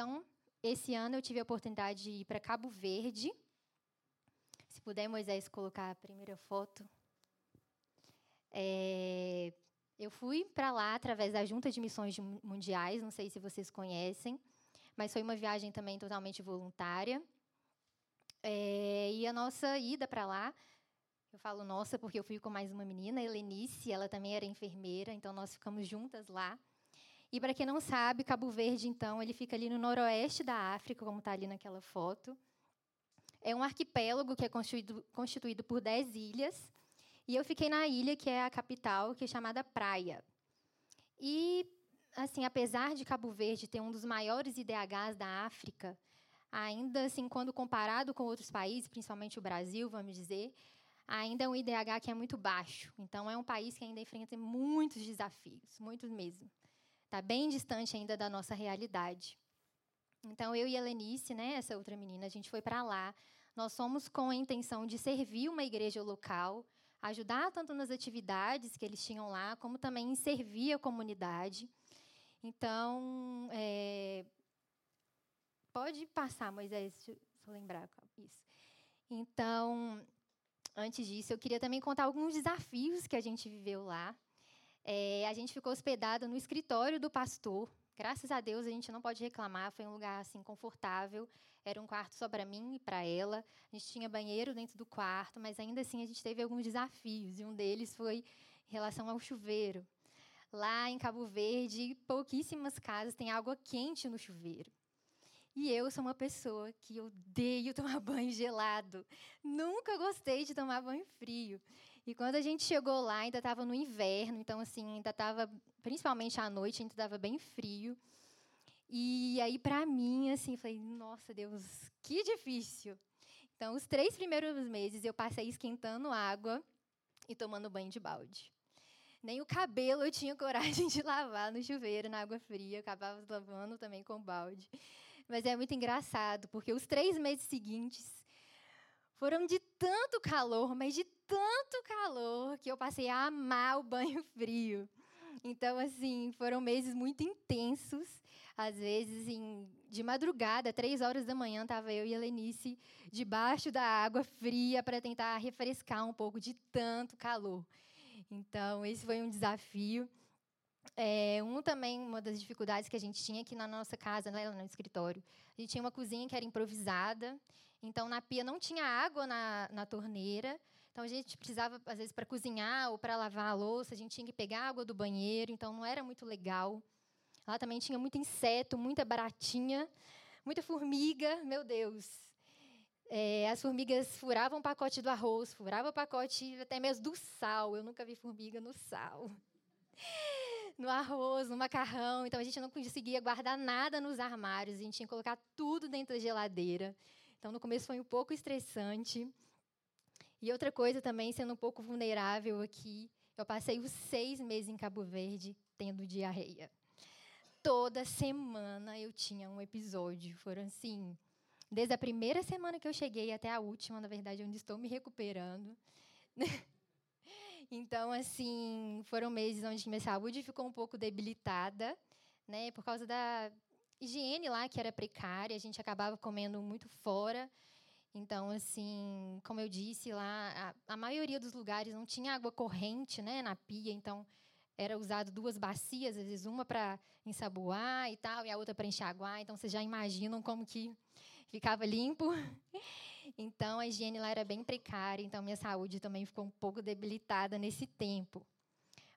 Então, esse ano eu tive a oportunidade de ir para Cabo Verde. Se puder, Moisés, colocar a primeira foto. É, eu fui para lá através da Junta de Missões Mundiais, não sei se vocês conhecem, mas foi uma viagem também totalmente voluntária. É, e a nossa ida para lá, eu falo nossa porque eu fui com mais uma menina, Helenice, ela também era enfermeira, então nós ficamos juntas lá. E para quem não sabe, Cabo Verde, então, ele fica ali no noroeste da África, como está ali naquela foto. É um arquipélago que é constituído, constituído por dez ilhas. E eu fiquei na ilha que é a capital, que é chamada Praia. E, assim, apesar de Cabo Verde ter um dos maiores IDHs da África, ainda assim, quando comparado com outros países, principalmente o Brasil, vamos dizer, ainda é um IDH que é muito baixo. Então, é um país que ainda enfrenta muitos desafios, muitos mesmo. Está bem distante ainda da nossa realidade. Então, eu e a Lenice, né, essa outra menina, a gente foi para lá. Nós fomos com a intenção de servir uma igreja local, ajudar tanto nas atividades que eles tinham lá, como também em servir a comunidade. Então, é... pode passar, Moisés, deixa eu lembrar isso. Então, antes disso, eu queria também contar alguns desafios que a gente viveu lá. É, a gente ficou hospedada no escritório do pastor. Graças a Deus a gente não pode reclamar, foi um lugar assim confortável. Era um quarto só para mim e para ela. A gente tinha banheiro dentro do quarto, mas ainda assim a gente teve alguns desafios e um deles foi em relação ao chuveiro. Lá em Cabo Verde, pouquíssimas casas têm água quente no chuveiro. E eu sou uma pessoa que odeio tomar banho gelado. Nunca gostei de tomar banho frio. E quando a gente chegou lá, ainda estava no inverno, então assim, ainda estava, principalmente à noite, ainda estava bem frio. E aí, para mim, assim, falei, nossa Deus, que difícil. Então, os três primeiros meses eu passei esquentando água e tomando banho de balde. Nem o cabelo eu tinha coragem de lavar no chuveiro, na água fria. Eu acabava lavando também com balde. Mas é muito engraçado, porque os três meses seguintes foram de tanto calor, mas de tanto calor, que eu passei a amar o banho frio. Então, assim, foram meses muito intensos. Às vezes, assim, de madrugada, três horas da manhã, estava eu e a Lenice debaixo da água fria para tentar refrescar um pouco de tanto calor. Então, esse foi um desafio. É, um também, uma das dificuldades que a gente tinha aqui na nossa casa, né, no escritório, a gente tinha uma cozinha que era improvisada, então na pia não tinha água na, na torneira, então a gente precisava, às vezes, para cozinhar ou para lavar a louça, a gente tinha que pegar água do banheiro, então não era muito legal. Lá também tinha muito inseto, muita baratinha, muita formiga, meu Deus. É, as formigas furavam o pacote do arroz, furavam o pacote até mesmo do sal. Eu nunca vi formiga no sal. No arroz, no macarrão. Então a gente não conseguia guardar nada nos armários. A gente tinha que colocar tudo dentro da geladeira. Então no começo foi um pouco estressante. E outra coisa também, sendo um pouco vulnerável aqui, eu passei os seis meses em Cabo Verde tendo diarreia. Toda semana eu tinha um episódio. Foram assim Desde a primeira semana que eu cheguei até a última, na verdade, onde estou me recuperando. então, assim, foram meses onde minha saúde ficou um pouco debilitada, né, por causa da higiene lá, que era precária, a gente acabava comendo muito fora. Então, assim, como eu disse lá, a, a maioria dos lugares não tinha água corrente né, na pia, então era usado duas bacias, às vezes uma para ensaboar e tal, e a outra para enxaguar. Então, vocês já imaginam como que ficava limpo. Então, a higiene lá era bem precária, então minha saúde também ficou um pouco debilitada nesse tempo.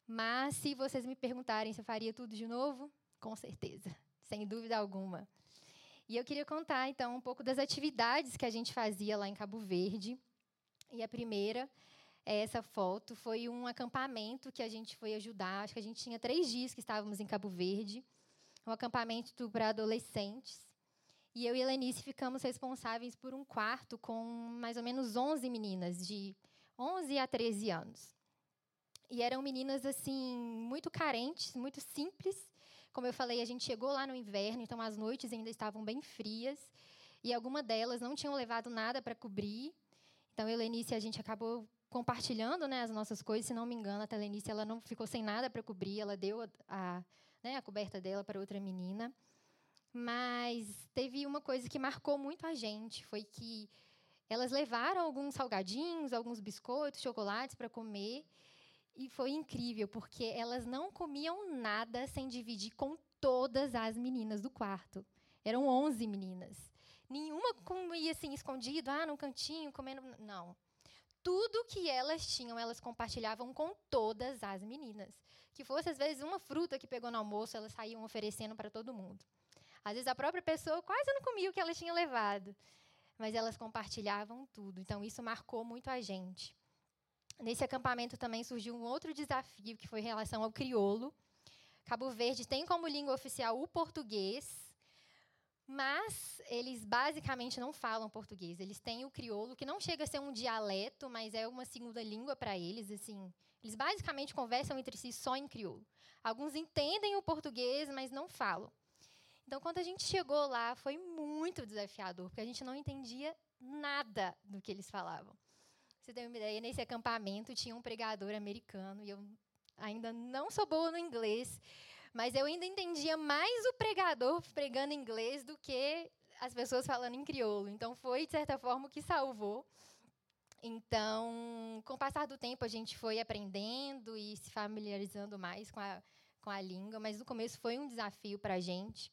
Mas, se vocês me perguntarem se eu faria tudo de novo, com certeza, sem dúvida alguma. E eu queria contar, então, um pouco das atividades que a gente fazia lá em Cabo Verde. E a primeira essa foto foi um acampamento que a gente foi ajudar. Acho que a gente tinha três dias que estávamos em Cabo Verde, um acampamento para adolescentes. E eu e a Lenice ficamos responsáveis por um quarto com mais ou menos 11 meninas, de 11 a 13 anos. E eram meninas assim muito carentes, muito simples. Como eu falei, a gente chegou lá no inverno, então as noites ainda estavam bem frias. E algumas delas não tinham levado nada para cobrir. Então, eu Lenice, a gente acabou compartilhando né, as nossas coisas. Se não me engano, a Telenice ela não ficou sem nada para cobrir, ela deu a, a, né, a coberta dela para outra menina. Mas teve uma coisa que marcou muito a gente, foi que elas levaram alguns salgadinhos, alguns biscoitos, chocolates para comer, e foi incrível, porque elas não comiam nada sem dividir com todas as meninas do quarto. Eram 11 meninas. Nenhuma comia assim escondido, ah, num cantinho, comendo, não. Tudo que elas tinham, elas compartilhavam com todas as meninas. Que fosse às vezes uma fruta que pegou no almoço, elas saíam oferecendo para todo mundo. Às vezes a própria pessoa quase não comia o que ela tinha levado, mas elas compartilhavam tudo. Então isso marcou muito a gente. Nesse acampamento também surgiu um outro desafio, que foi em relação ao crioulo. Cabo Verde tem como língua oficial o português, mas eles basicamente não falam português. Eles têm o crioulo, que não chega a ser um dialeto, mas é uma segunda língua para eles. Assim, eles basicamente conversam entre si só em crioulo. Alguns entendem o português, mas não falam. Então, quando a gente chegou lá, foi muito desafiador, porque a gente não entendia nada do que eles falavam. Você tem uma ideia? Nesse acampamento tinha um pregador americano e eu ainda não sou boa no inglês, mas eu ainda entendia mais o pregador pregando inglês do que as pessoas falando em crioulo. Então foi de certa forma o que salvou. Então, com o passar do tempo, a gente foi aprendendo e se familiarizando mais com a, com a língua, mas no começo foi um desafio para a gente.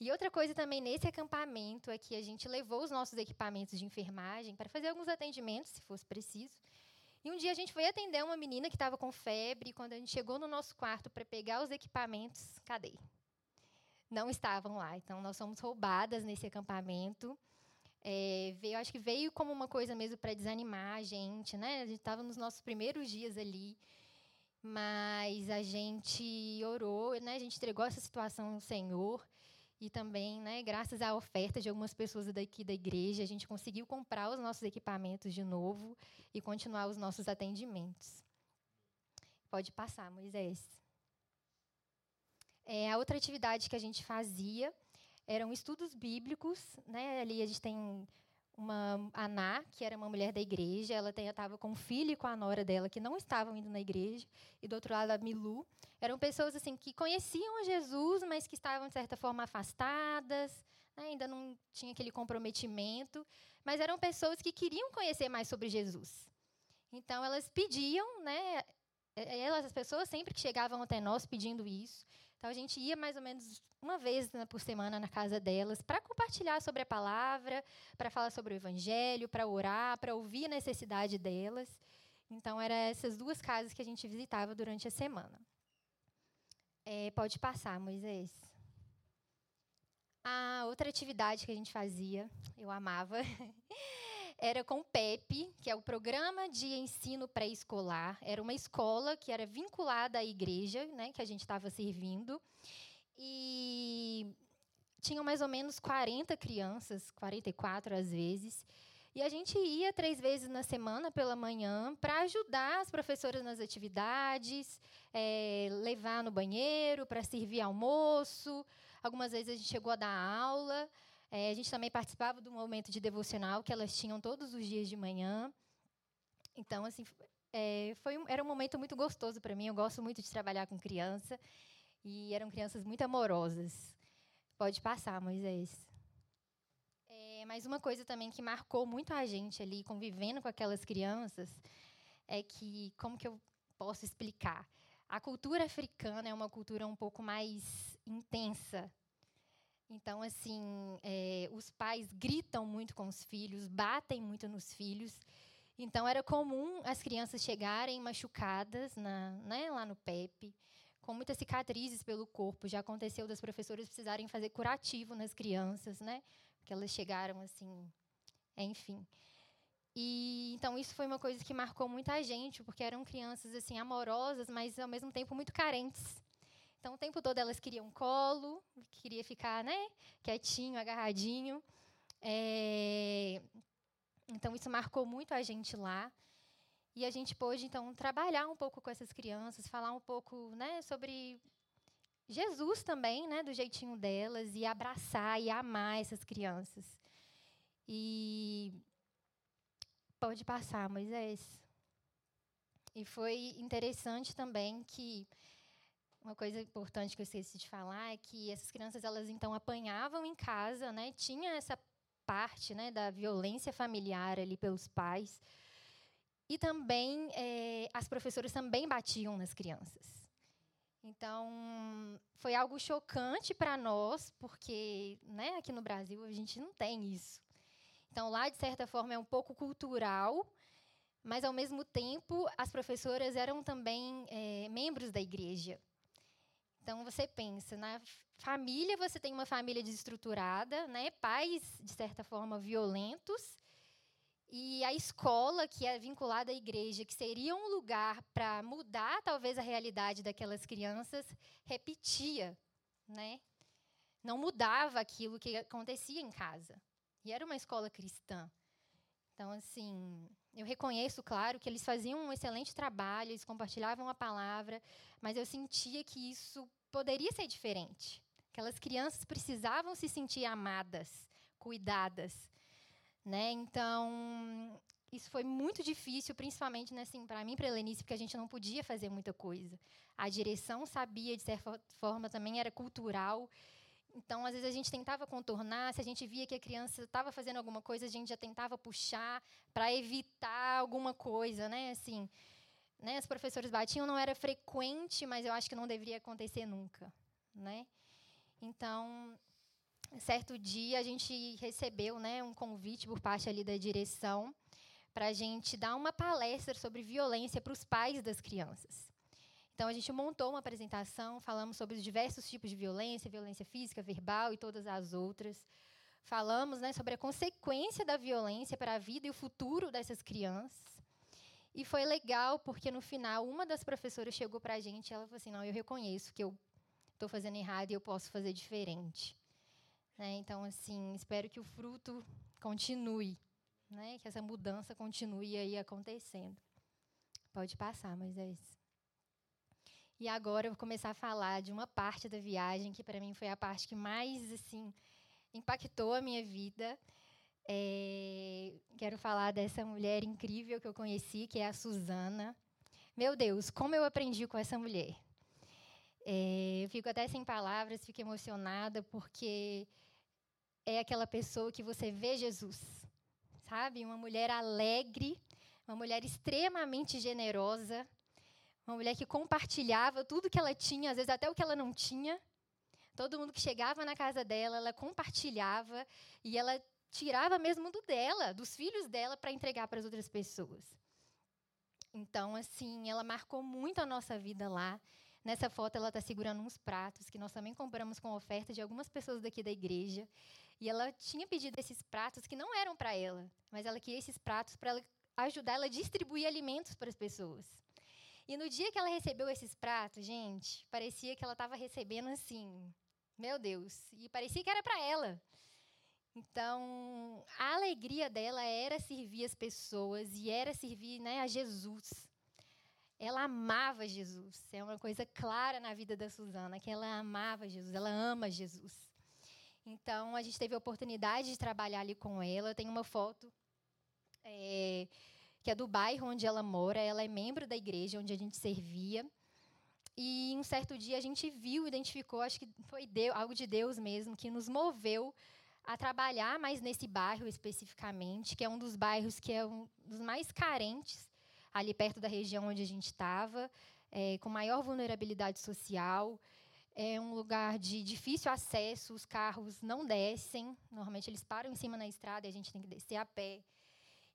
E outra coisa também nesse acampamento é que a gente levou os nossos equipamentos de enfermagem para fazer alguns atendimentos, se fosse preciso. E um dia a gente foi atender uma menina que estava com febre, e quando a gente chegou no nosso quarto para pegar os equipamentos, cadê? Não estavam lá. Então, nós fomos roubadas nesse acampamento. É, veio, acho que veio como uma coisa mesmo para desanimar a gente, né? A gente estava nos nossos primeiros dias ali, mas a gente orou, né? A gente entregou essa situação ao Senhor e também, né, graças à oferta de algumas pessoas daqui da igreja, a gente conseguiu comprar os nossos equipamentos de novo e continuar os nossos atendimentos. Pode passar, Moisés. É, a outra atividade que a gente fazia eram estudos bíblicos. Né? Ali a gente tem uma Aná, que era uma mulher da igreja, ela estava com um filho e com a nora dela que não estavam indo na igreja, e do outro lado a Milu. Eram pessoas assim que conheciam Jesus, mas que estavam de certa forma afastadas, né? ainda não tinha aquele comprometimento, mas eram pessoas que queriam conhecer mais sobre Jesus. Então elas pediam, né? Elas, as pessoas sempre que chegavam até nós pedindo isso. Então a gente ia mais ou menos uma vez por semana na casa delas para compartilhar sobre a palavra, para falar sobre o evangelho, para orar, para ouvir a necessidade delas. Então eram essas duas casas que a gente visitava durante a semana. É, pode passar, Moisés. A outra atividade que a gente fazia, eu amava, era com o PEP, que é o Programa de Ensino Pré-Escolar. Era uma escola que era vinculada à igreja, né, que a gente estava servindo. E tinham mais ou menos 40 crianças, 44 às vezes. E a gente ia três vezes na semana pela manhã para ajudar as professoras nas atividades, é, levar no banheiro, para servir almoço. Algumas vezes a gente chegou a dar aula. É, a gente também participava do momento de devocional que elas tinham todos os dias de manhã. Então, assim, é, foi um, era um momento muito gostoso para mim. Eu gosto muito de trabalhar com criança. E eram crianças muito amorosas. Pode passar, Moisés. É, mas uma coisa também que marcou muito a gente ali, convivendo com aquelas crianças, é que, como que eu posso explicar? A cultura africana é uma cultura um pouco mais intensa então, assim, é, os pais gritam muito com os filhos, batem muito nos filhos. Então, era comum as crianças chegarem machucadas na, né, lá no PEP, com muitas cicatrizes pelo corpo. Já aconteceu das professoras precisarem fazer curativo nas crianças, né? Porque elas chegaram assim, enfim. E então isso foi uma coisa que marcou muita gente, porque eram crianças assim amorosas, mas ao mesmo tempo muito carentes. Então, o tempo todo elas queriam colo, queria ficar, né, quietinho, agarradinho. É... Então, isso marcou muito a gente lá. E a gente pôde, então, trabalhar um pouco com essas crianças, falar um pouco né, sobre Jesus também, né, do jeitinho delas, e abraçar e amar essas crianças. E pode passar, Moisés. E foi interessante também que uma coisa importante que eu esqueci de falar é que essas crianças elas então apanhavam em casa, né? Tinha essa parte, né, da violência familiar ali pelos pais. E também é, as professoras também batiam nas crianças. Então, foi algo chocante para nós, porque né, aqui no Brasil a gente não tem isso. Então, lá, de certa forma, é um pouco cultural, mas, ao mesmo tempo, as professoras eram também é, membros da igreja. Então, você pensa, na família, você tem uma família desestruturada, né, pais, de certa forma, violentos, e a escola, que é vinculada à igreja, que seria um lugar para mudar talvez a realidade daquelas crianças, repetia, né? Não mudava aquilo que acontecia em casa. E era uma escola cristã. Então, assim, eu reconheço, claro, que eles faziam um excelente trabalho, eles compartilhavam a palavra, mas eu sentia que isso poderia ser diferente. Aquelas crianças precisavam se sentir amadas, cuidadas. Né? Então, isso foi muito difícil, principalmente né, assim, para mim, para a Helenice, porque a gente não podia fazer muita coisa. A direção sabia, de certa forma, também era cultural. Então, às vezes, a gente tentava contornar, se a gente via que a criança estava fazendo alguma coisa, a gente já tentava puxar para evitar alguma coisa, né? Assim, né? Os professores batiam, não era frequente, mas eu acho que não deveria acontecer nunca, né? Então, certo dia a gente recebeu né, um convite por parte ali da direção para a gente dar uma palestra sobre violência para os pais das crianças. Então a gente montou uma apresentação, falamos sobre os diversos tipos de violência, violência física, verbal e todas as outras. Falamos né, sobre a consequência da violência para a vida e o futuro dessas crianças. E foi legal porque no final uma das professoras chegou para a gente e ela falou assim: não, eu reconheço que eu estou fazendo errado e eu posso fazer diferente. Né? Então, assim, espero que o fruto continue, né? que essa mudança continue aí acontecendo. Pode passar, Moisés. E agora eu vou começar a falar de uma parte da viagem que para mim foi a parte que mais assim impactou a minha vida. É, quero falar dessa mulher incrível que eu conheci, que é a Suzana. Meu Deus, como eu aprendi com essa mulher. É, eu fico até sem palavras, fico emocionada, porque é aquela pessoa que você vê Jesus, sabe? Uma mulher alegre, uma mulher extremamente generosa, uma mulher que compartilhava tudo que ela tinha, às vezes até o que ela não tinha. Todo mundo que chegava na casa dela, ela compartilhava e ela tirava mesmo do dela, dos filhos dela, para entregar para as outras pessoas. Então, assim, ela marcou muito a nossa vida lá. Nessa foto, ela está segurando uns pratos que nós também compramos com oferta de algumas pessoas daqui da igreja. E ela tinha pedido esses pratos que não eram para ela, mas ela queria esses pratos para ajudar ela a distribuir alimentos para as pessoas. E no dia que ela recebeu esses pratos, gente, parecia que ela estava recebendo assim, meu Deus, e parecia que era para ela. Então, a alegria dela era servir as pessoas e era servir né, a Jesus. Ela amava Jesus. É uma coisa clara na vida da Suzana, que ela amava Jesus, ela ama Jesus. Então, a gente teve a oportunidade de trabalhar ali com ela. Eu tenho uma foto é, que é do bairro onde ela mora. Ela é membro da igreja onde a gente servia. E um certo dia a gente viu, identificou, acho que foi Deus, algo de Deus mesmo, que nos moveu a trabalhar mais nesse bairro especificamente, que é um dos bairros que é um dos mais carentes, ali perto da região onde a gente estava, é, com maior vulnerabilidade social é um lugar de difícil acesso, os carros não descem, normalmente eles param em cima na estrada e a gente tem que descer a pé.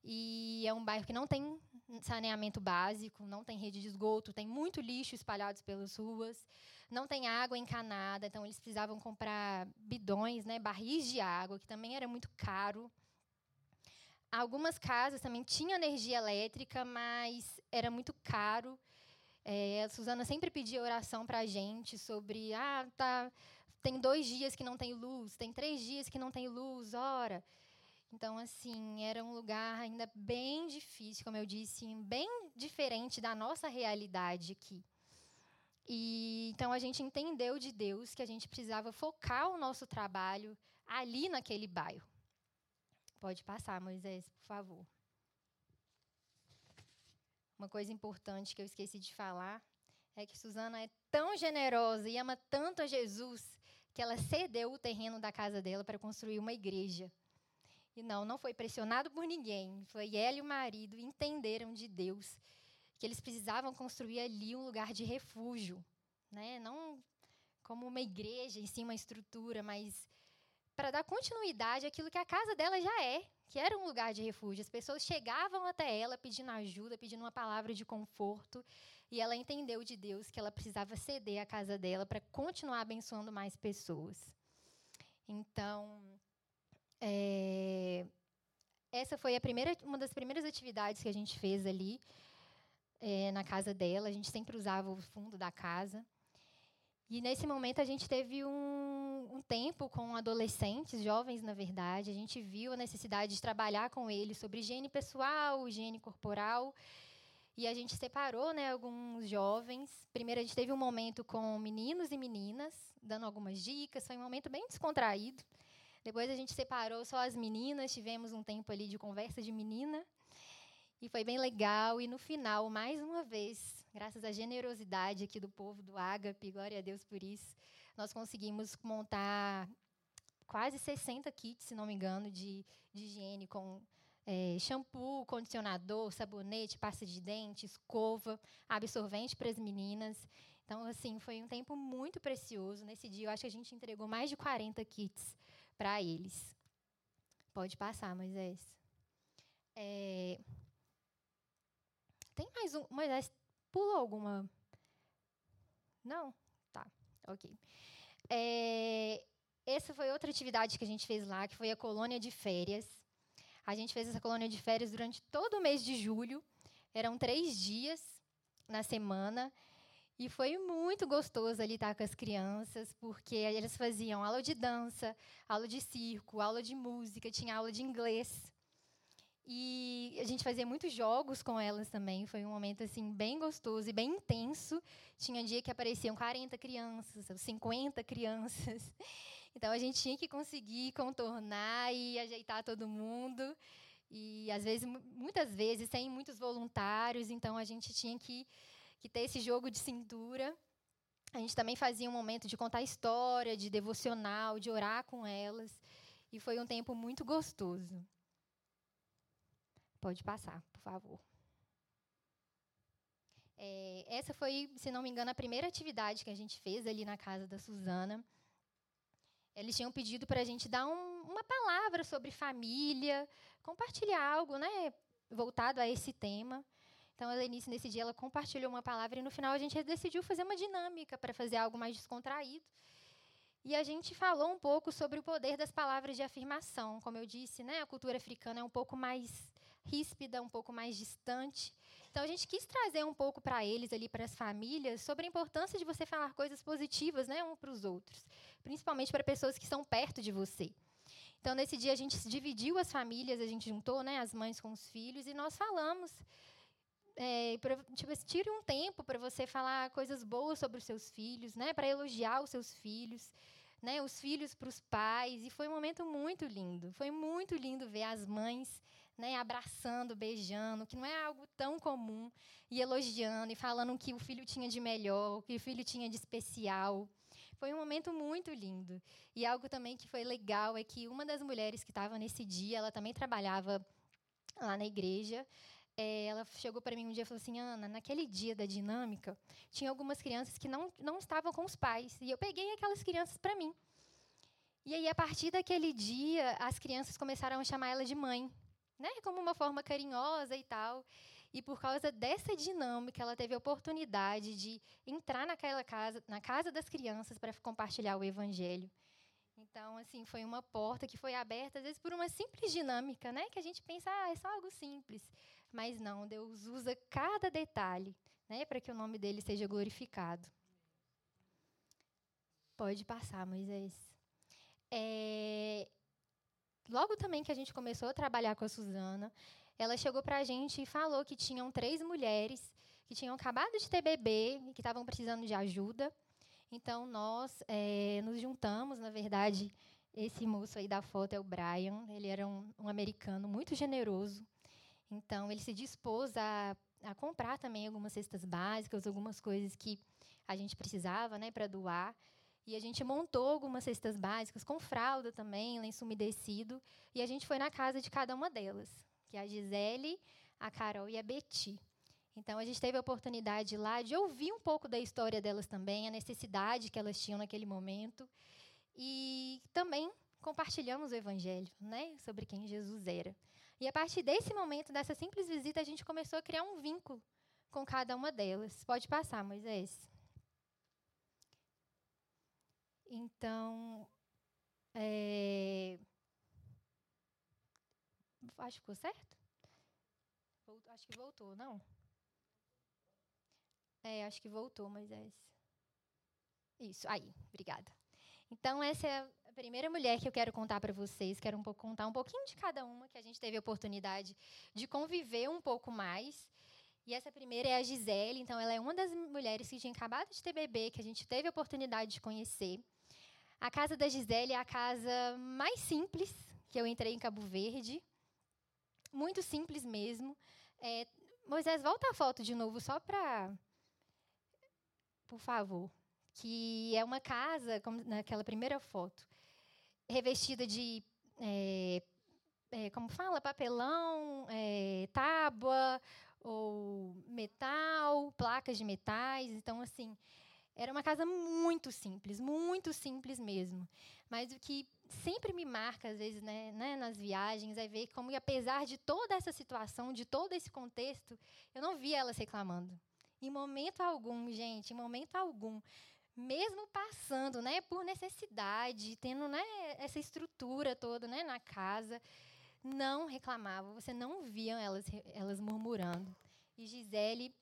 E é um bairro que não tem saneamento básico, não tem rede de esgoto, tem muito lixo espalhado pelas ruas, não tem água encanada, então eles precisavam comprar bidões, né, barris de água, que também era muito caro. Algumas casas também tinham energia elétrica, mas era muito caro. É, a Suzana sempre pedia oração para a gente sobre, ah, tá, tem dois dias que não tem luz, tem três dias que não tem luz, ora. Então, assim, era um lugar ainda bem difícil, como eu disse, bem diferente da nossa realidade aqui. E então a gente entendeu de Deus que a gente precisava focar o nosso trabalho ali naquele bairro. Pode passar, Moisés, por favor. Uma coisa importante que eu esqueci de falar é que Suzana é tão generosa e ama tanto a Jesus que ela cedeu o terreno da casa dela para construir uma igreja. E não, não foi pressionado por ninguém. Foi ela e o marido entenderam de Deus que eles precisavam construir ali um lugar de refúgio, né? Não como uma igreja em si, uma estrutura, mas para dar continuidade àquilo que a casa dela já é, que era um lugar de refúgio. As pessoas chegavam até ela pedindo ajuda, pedindo uma palavra de conforto, e ela entendeu de Deus que ela precisava ceder a casa dela para continuar abençoando mais pessoas. Então, é, essa foi primeira, uma das primeiras atividades que a gente fez ali é, na casa dela. A gente sempre usava o fundo da casa. E nesse momento a gente teve um, um, tempo com adolescentes, jovens na verdade. A gente viu a necessidade de trabalhar com eles sobre higiene pessoal, higiene corporal. E a gente separou né, alguns jovens. Primeiro a gente teve um momento com meninos e meninas, dando algumas dicas. Foi um momento bem descontraído. Depois a gente separou só as meninas, tivemos um tempo ali de conversa de menina. E foi bem legal. E no final, mais uma vez, graças à generosidade aqui do povo do Agape, glória a Deus por isso, nós conseguimos montar quase 60 kits, se não me engano, de, de higiene com é, shampoo, condicionador, sabonete, pasta de dente, escova, absorvente para as meninas. Então, assim, foi um tempo muito precioso. Nesse dia, eu acho que a gente entregou mais de 40 kits para eles. Pode passar, Moisés. É, tem mais um. Moisés, pula alguma. Não? Tá, ok. É, essa foi outra atividade que a gente fez lá, que foi a colônia de férias. A gente fez essa colônia de férias durante todo o mês de julho. Eram três dias na semana. E foi muito gostoso ali estar com as crianças, porque eles faziam aula de dança, aula de circo, aula de música, tinha aula de inglês. E a gente fazia muitos jogos com elas também. Foi um momento assim bem gostoso e bem intenso. Tinha dia que apareciam 40 crianças, 50 crianças. Então a gente tinha que conseguir contornar e ajeitar todo mundo. E às vezes, muitas vezes, sem muitos voluntários, então a gente tinha que, que ter esse jogo de cintura. A gente também fazia um momento de contar história, de devocional, de orar com elas. E foi um tempo muito gostoso. Pode passar, por favor. É, essa foi, se não me engano, a primeira atividade que a gente fez ali na casa da Suzana. Eles tinham pedido para a gente dar um, uma palavra sobre família, compartilhar algo, né, voltado a esse tema. Então, a Lenice, nesse dia, ela compartilhou uma palavra e no final a gente decidiu fazer uma dinâmica para fazer algo mais descontraído. E a gente falou um pouco sobre o poder das palavras de afirmação. Como eu disse, né, a cultura africana é um pouco mais ríspida, um pouco mais distante. Então a gente quis trazer um pouco para eles ali, para as famílias, sobre a importância de você falar coisas positivas, né, um para os outros, principalmente para pessoas que estão perto de você. Então nesse dia a gente dividiu as famílias, a gente juntou, né, as mães com os filhos e nós falamos é, pra, tipo, tire um tempo para você falar coisas boas sobre os seus filhos, né, para elogiar os seus filhos, né, os filhos para os pais. E foi um momento muito lindo. Foi muito lindo ver as mães né, abraçando, beijando, que não é algo tão comum, e elogiando e falando o que o filho tinha de melhor, o que o filho tinha de especial. Foi um momento muito lindo. E algo também que foi legal é que uma das mulheres que estava nesse dia, ela também trabalhava lá na igreja. É, ela chegou para mim um dia e falou assim: Ana, naquele dia da dinâmica, tinha algumas crianças que não, não estavam com os pais. E eu peguei aquelas crianças para mim. E aí, a partir daquele dia, as crianças começaram a chamar ela de mãe né, como uma forma carinhosa e tal. E por causa dessa dinâmica, ela teve a oportunidade de entrar naquela casa, na casa das crianças para compartilhar o evangelho. Então, assim, foi uma porta que foi aberta às vezes por uma simples dinâmica, né, que a gente pensa, ah, é só algo simples. Mas não, Deus usa cada detalhe, né, para que o nome dele seja glorificado. Pode passar, Moisés. É, logo também que a gente começou a trabalhar com a Suzana, ela chegou para a gente e falou que tinham três mulheres que tinham acabado de ter bebê e que estavam precisando de ajuda. Então, nós é, nos juntamos, na verdade, esse moço aí da foto é o Brian, ele era um, um americano muito generoso. Então, ele se dispôs a, a comprar também algumas cestas básicas, algumas coisas que a gente precisava né, para doar. E a gente montou algumas cestas básicas com fralda também, lenço umedecido. E a gente foi na casa de cada uma delas, que é a Gisele, a Carol e a Betty. Então a gente teve a oportunidade lá de ouvir um pouco da história delas também, a necessidade que elas tinham naquele momento. E também compartilhamos o evangelho, né, sobre quem Jesus era. E a partir desse momento, dessa simples visita, a gente começou a criar um vínculo com cada uma delas. Pode passar, Moisés. Então, é... acho que ficou certo? Voltou, acho que voltou, não? É, acho que voltou, Moisés. Isso, aí, obrigada. Então, essa é a primeira mulher que eu quero contar para vocês. Quero um pouco, contar um pouquinho de cada uma, que a gente teve a oportunidade de conviver um pouco mais. E essa primeira é a Gisele, então ela é uma das mulheres que tinha acabado de ter bebê, que a gente teve a oportunidade de conhecer. A casa da Gisele é a casa mais simples que eu entrei em Cabo Verde. Muito simples mesmo. É, Moisés, volta a foto de novo, só para. Por favor. Que é uma casa, como naquela primeira foto, revestida de. É, é, como fala? Papelão, é, tábua, ou metal, placas de metais. Então, assim, era uma casa muito simples, muito simples mesmo. Mas o que sempre me marca, às vezes, né, né, nas viagens, é ver como, apesar de toda essa situação, de todo esse contexto, eu não via elas reclamando. Em momento algum, gente, em momento algum. Mesmo passando né, por necessidade, tendo né, essa estrutura toda né, na casa, não reclamavam. Você não via elas, elas murmurando. E Gisele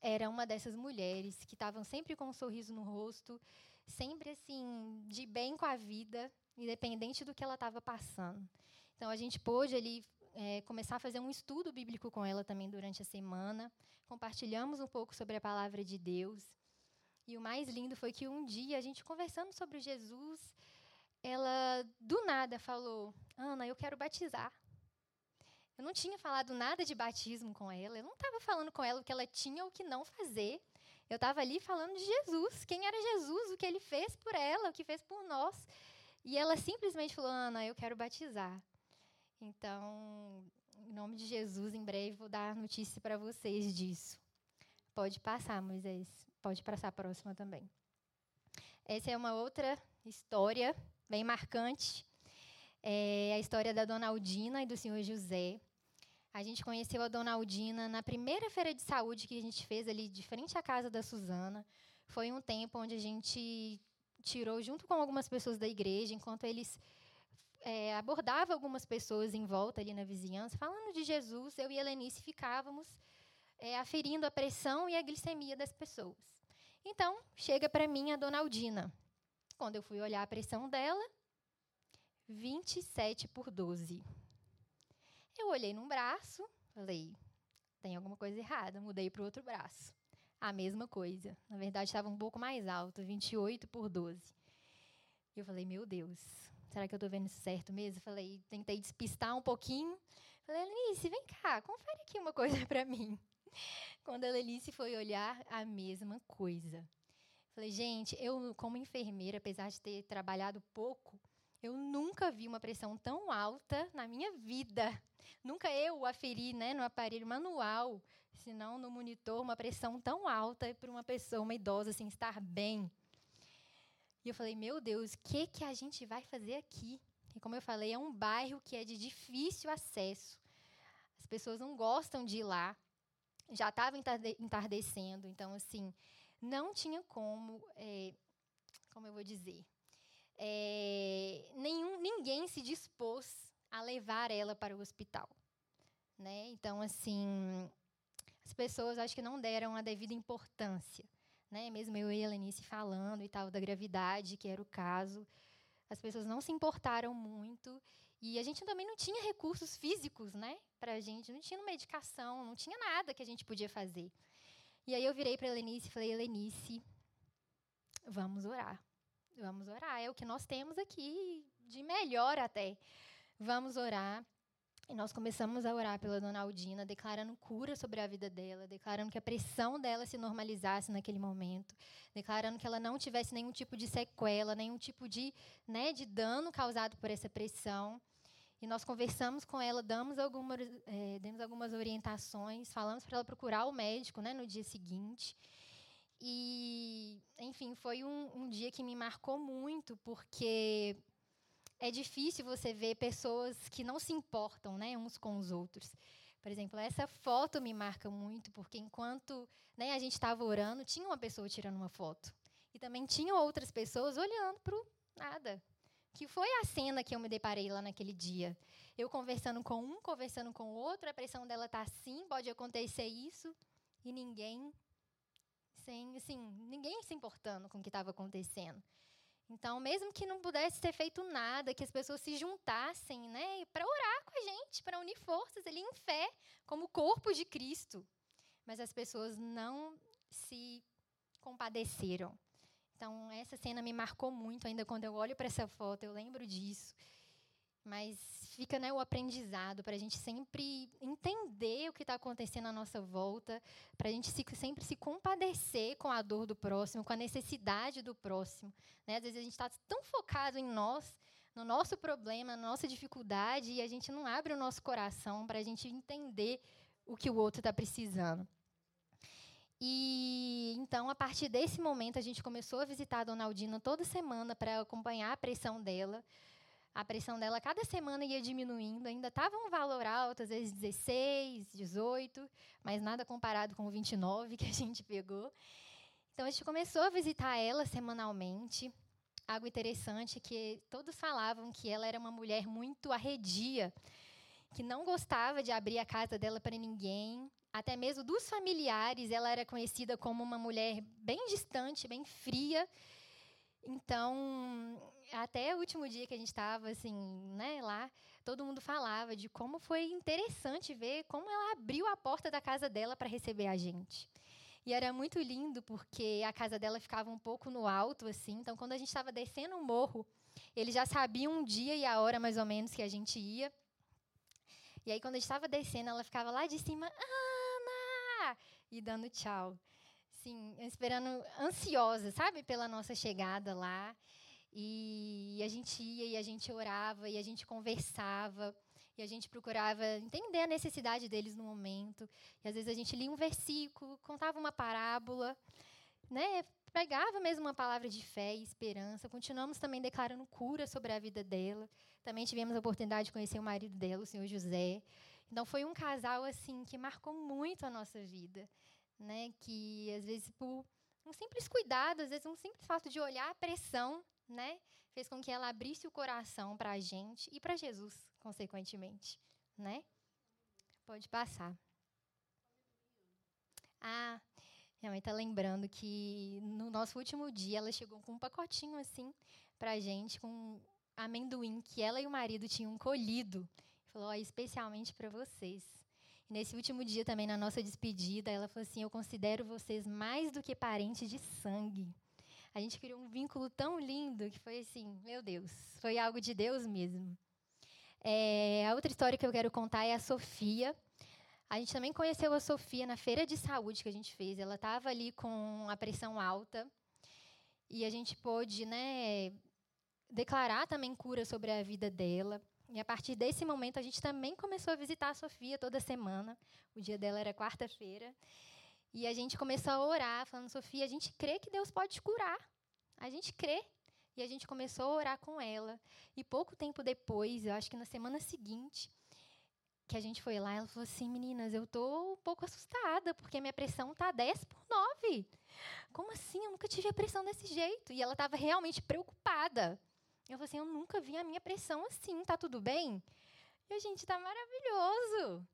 era uma dessas mulheres que estavam sempre com um sorriso no rosto, sempre assim, de bem com a vida, independente do que ela estava passando. Então, a gente pôde ali é, começar a fazer um estudo bíblico com ela também durante a semana. Compartilhamos um pouco sobre a palavra de Deus. E o mais lindo foi que um dia, a gente conversando sobre Jesus, ela do nada falou: Ana, eu quero batizar. Eu não tinha falado nada de batismo com ela, eu não estava falando com ela o que ela tinha ou o que não fazer. Eu estava ali falando de Jesus, quem era Jesus, o que ele fez por ela, o que fez por nós. E ela simplesmente falou: Ana, eu quero batizar. Então, em nome de Jesus, em breve vou dar notícia para vocês disso. Pode passar, Moisés. Pode passar a próxima também. Essa é uma outra história bem marcante. É a história da Dona Aldina e do Senhor José. A gente conheceu a Dona Aldina na primeira feira de saúde que a gente fez ali de frente à casa da Suzana. Foi um tempo onde a gente tirou junto com algumas pessoas da igreja, enquanto eles é, abordavam algumas pessoas em volta ali na vizinhança, falando de Jesus, eu e a Helenice ficávamos é, aferindo a pressão e a glicemia das pessoas. Então, chega para mim a Dona Aldina. Quando eu fui olhar a pressão dela, 27 por 12. Eu olhei num braço, falei, tem alguma coisa errada, mudei para o outro braço. A mesma coisa. Na verdade, estava um pouco mais alto, 28 por 12. E eu falei, meu Deus, será que eu estou vendo isso certo mesmo? Falei, tentei despistar um pouquinho. Falei, Lenice, vem cá, confere aqui uma coisa para mim. Quando a Lenice foi olhar, a mesma coisa. Falei, gente, eu, como enfermeira, apesar de ter trabalhado pouco, eu nunca vi uma pressão tão alta na minha vida. Nunca eu aferi né, no aparelho manual, senão no monitor, uma pressão tão alta para uma pessoa, uma idosa, assim, estar bem. E eu falei, meu Deus, o que, que a gente vai fazer aqui? E como eu falei, é um bairro que é de difícil acesso. As pessoas não gostam de ir lá. Já estava entardecendo, então, assim, não tinha como, é, como eu vou dizer, é, nenhum, ninguém se dispôs a levar ela para o hospital. Né? Então, assim, as pessoas acho que não deram a devida importância. Né? Mesmo eu e a Lenice falando e tal da gravidade, que era o caso, as pessoas não se importaram muito. E a gente também não tinha recursos físicos né, para a gente, não tinha medicação, não tinha nada que a gente podia fazer. E aí eu virei para a Lenice e falei, Lenice, vamos orar. Vamos orar. É o que nós temos aqui de melhor até. Vamos orar. E nós começamos a orar pela dona Aldina, declarando cura sobre a vida dela, declarando que a pressão dela se normalizasse naquele momento, declarando que ela não tivesse nenhum tipo de sequela, nenhum tipo de, né, de dano causado por essa pressão. E nós conversamos com ela, damos algumas, é, demos algumas orientações, falamos para ela procurar o médico né, no dia seguinte. E, enfim, foi um, um dia que me marcou muito, porque é difícil você ver pessoas que não se importam, né, uns com os outros. Por exemplo, essa foto me marca muito, porque enquanto né, a gente estava orando, tinha uma pessoa tirando uma foto. E também tinha outras pessoas olhando para o nada. Que foi a cena que eu me deparei lá naquele dia. Eu conversando com um, conversando com o outro, a pressão dela está assim, pode acontecer isso, e ninguém, sem, assim, ninguém se importando com o que estava acontecendo. Então, mesmo que não pudesse ter feito nada, que as pessoas se juntassem, né, para orar com a gente, para unir forças ali em fé, como corpo de Cristo. Mas as pessoas não se compadeceram. Então, essa cena me marcou muito, ainda quando eu olho para essa foto, eu lembro disso. Mas fica né, o aprendizado para a gente sempre entender o que está acontecendo à nossa volta, para a gente se, sempre se compadecer com a dor do próximo, com a necessidade do próximo. Né? Às vezes a gente está tão focado em nós, no nosso problema, na nossa dificuldade, e a gente não abre o nosso coração para a gente entender o que o outro está precisando. E então, a partir desse momento, a gente começou a visitar a Dona Aldina toda semana para acompanhar a pressão dela a pressão dela cada semana ia diminuindo, ainda estava um valor alto, às vezes 16, 18, mas nada comparado com o 29 que a gente pegou. Então a gente começou a visitar ela semanalmente. Algo interessante que todos falavam que ela era uma mulher muito arredia, que não gostava de abrir a casa dela para ninguém, até mesmo dos familiares, ela era conhecida como uma mulher bem distante, bem fria. Então, até o último dia que a gente estava assim, né, lá, todo mundo falava de como foi interessante ver como ela abriu a porta da casa dela para receber a gente. E era muito lindo porque a casa dela ficava um pouco no alto assim, então quando a gente estava descendo o um morro, ele já sabia um dia e a hora mais ou menos que a gente ia. E aí quando a gente estava descendo, ela ficava lá de cima, Ana, e dando tchau. Assim, esperando ansiosa, sabe, pela nossa chegada lá. E a gente ia e a gente orava e a gente conversava e a gente procurava entender a necessidade deles no momento. E às vezes a gente lia um versículo, contava uma parábola, né? Pregava mesmo uma palavra de fé e esperança. Continuamos também declarando cura sobre a vida dela. Também tivemos a oportunidade de conhecer o marido dela, o senhor José. Então foi um casal assim que marcou muito a nossa vida, né? Que às vezes por um simples cuidado, às vezes um simples fato de olhar a pressão né, fez com que ela abrisse o coração para a gente e para Jesus, consequentemente, né? Pode passar. Ah, minha mãe está lembrando que no nosso último dia ela chegou com um pacotinho assim para a gente, com amendoim que ela e o marido tinham colhido. Falou, oh, especialmente para vocês. E nesse último dia também, na nossa despedida, ela falou assim: Eu considero vocês mais do que parentes de sangue a gente criou um vínculo tão lindo que foi assim, meu Deus, foi algo de Deus mesmo. É, a outra história que eu quero contar é a Sofia. A gente também conheceu a Sofia na feira de saúde que a gente fez. Ela estava ali com a pressão alta e a gente pôde, né, declarar também cura sobre a vida dela. E a partir desse momento a gente também começou a visitar a Sofia toda semana. O dia dela era quarta-feira. E a gente começou a orar, falando, Sofia, a gente crê que Deus pode curar. A gente crê. E a gente começou a orar com ela. E pouco tempo depois, eu acho que na semana seguinte, que a gente foi lá, ela falou assim: Meninas, eu tô um pouco assustada, porque minha pressão tá 10 por 9. Como assim? Eu nunca tive a pressão desse jeito. E ela estava realmente preocupada. Eu falei assim: Eu nunca vi a minha pressão assim, tá tudo bem? E a gente tá maravilhoso.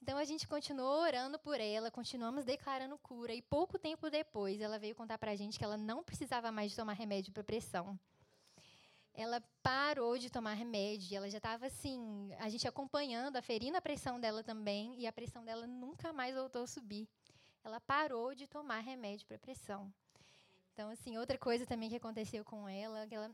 Então a gente continuou orando por ela, continuamos declarando cura e pouco tempo depois ela veio contar para a gente que ela não precisava mais de tomar remédio para pressão. Ela parou de tomar remédio, ela já estava assim, a gente acompanhando, aferindo a pressão dela também e a pressão dela nunca mais voltou a subir. Ela parou de tomar remédio para pressão. Então assim, outra coisa também que aconteceu com ela, que ela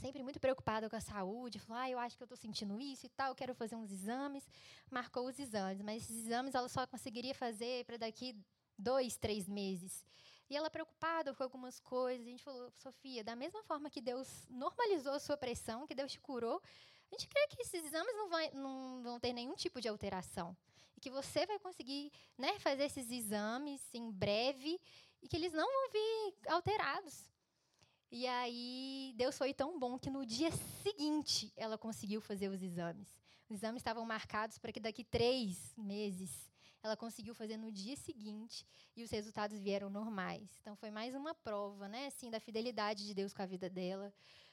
sempre muito preocupada com a saúde, falou: "Ah, eu acho que eu estou sentindo isso e tal, quero fazer uns exames". Marcou os exames, mas esses exames ela só conseguiria fazer para daqui dois, três meses. E ela preocupada com algumas coisas, a gente falou: "Sofia, da mesma forma que Deus normalizou a sua pressão, que Deus te curou, a gente crê que esses exames não, vai, não vão ter nenhum tipo de alteração e que você vai conseguir né, fazer esses exames em breve e que eles não vão vir alterados. E aí, Deus foi tão bom que no dia seguinte ela conseguiu fazer os exames. Os exames estavam marcados para que daqui três meses ela conseguiu fazer no dia seguinte e os resultados vieram normais. Então foi mais uma prova, né, assim, da fidelidade de Deus com a vida dela.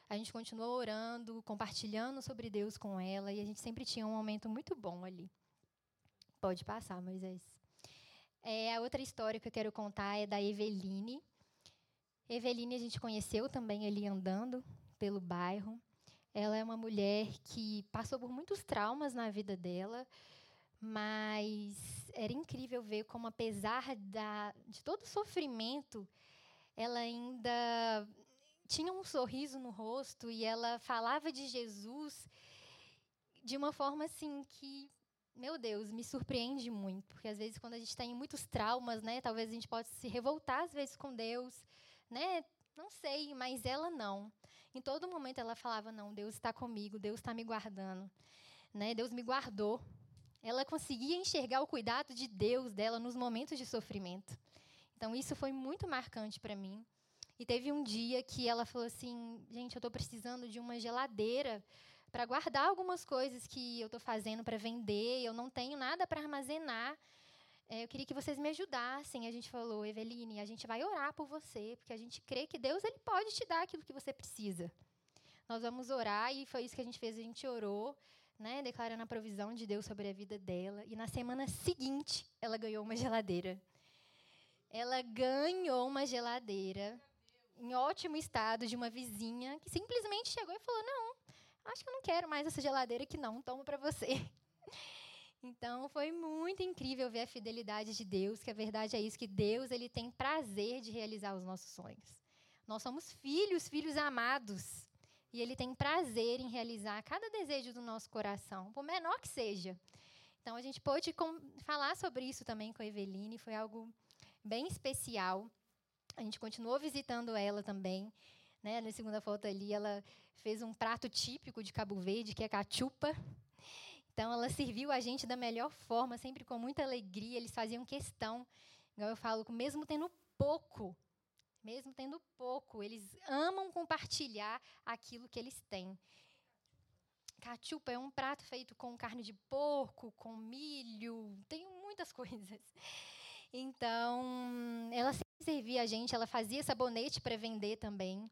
A gente continuou orando, compartilhando sobre Deus com ela e a gente sempre tinha um momento muito bom ali. Pode passar, Moisés. É, a outra história que eu quero contar é da Eveline. Eveline a gente conheceu também ali andando pelo bairro. Ela é uma mulher que passou por muitos traumas na vida dela, mas era incrível ver como, apesar da, de todo o sofrimento, ela ainda tinha um sorriso no rosto e ela falava de Jesus de uma forma assim que, meu Deus, me surpreende muito, porque às vezes quando a gente tem muitos traumas, né, talvez a gente possa se revoltar às vezes com Deus, né? Não sei, mas ela não. Em todo momento ela falava: "Não, Deus está comigo, Deus está me guardando". Né? Deus me guardou. Ela conseguia enxergar o cuidado de Deus dela nos momentos de sofrimento. Então isso foi muito marcante para mim. E teve um dia que ela falou assim: "Gente, eu estou precisando de uma geladeira para guardar algumas coisas que eu estou fazendo para vender. Eu não tenho nada para armazenar. É, eu queria que vocês me ajudassem. A gente falou, Eveline, a gente vai orar por você, porque a gente crê que Deus ele pode te dar aquilo que você precisa. Nós vamos orar e foi isso que a gente fez. A gente orou, né, declarando a provisão de Deus sobre a vida dela. E na semana seguinte, ela ganhou uma geladeira. Ela ganhou uma geladeira em ótimo estado de uma vizinha que simplesmente chegou e falou: Não, acho que eu não quero mais essa geladeira aqui, não, tomo para você. Então foi muito incrível ver a fidelidade de Deus, que a verdade é isso, que Deus ele tem prazer de realizar os nossos sonhos. Nós somos filhos, filhos amados, e ele tem prazer em realizar cada desejo do nosso coração, por menor que seja. Então a gente pôde falar sobre isso também com a Eveline, foi algo bem especial. A gente continuou visitando ela também. Né? Na segunda foto ali, ela fez um prato típico de Cabo Verde, que é cachupa. Então, ela serviu a gente da melhor forma, sempre com muita alegria. Eles faziam questão, igual eu falo, mesmo tendo pouco, mesmo tendo pouco, eles amam compartilhar aquilo que eles têm. Cachupa é um prato feito com carne de porco, com milho, tem muitas coisas. Então, ela sempre servia a gente, ela fazia sabonete para vender também.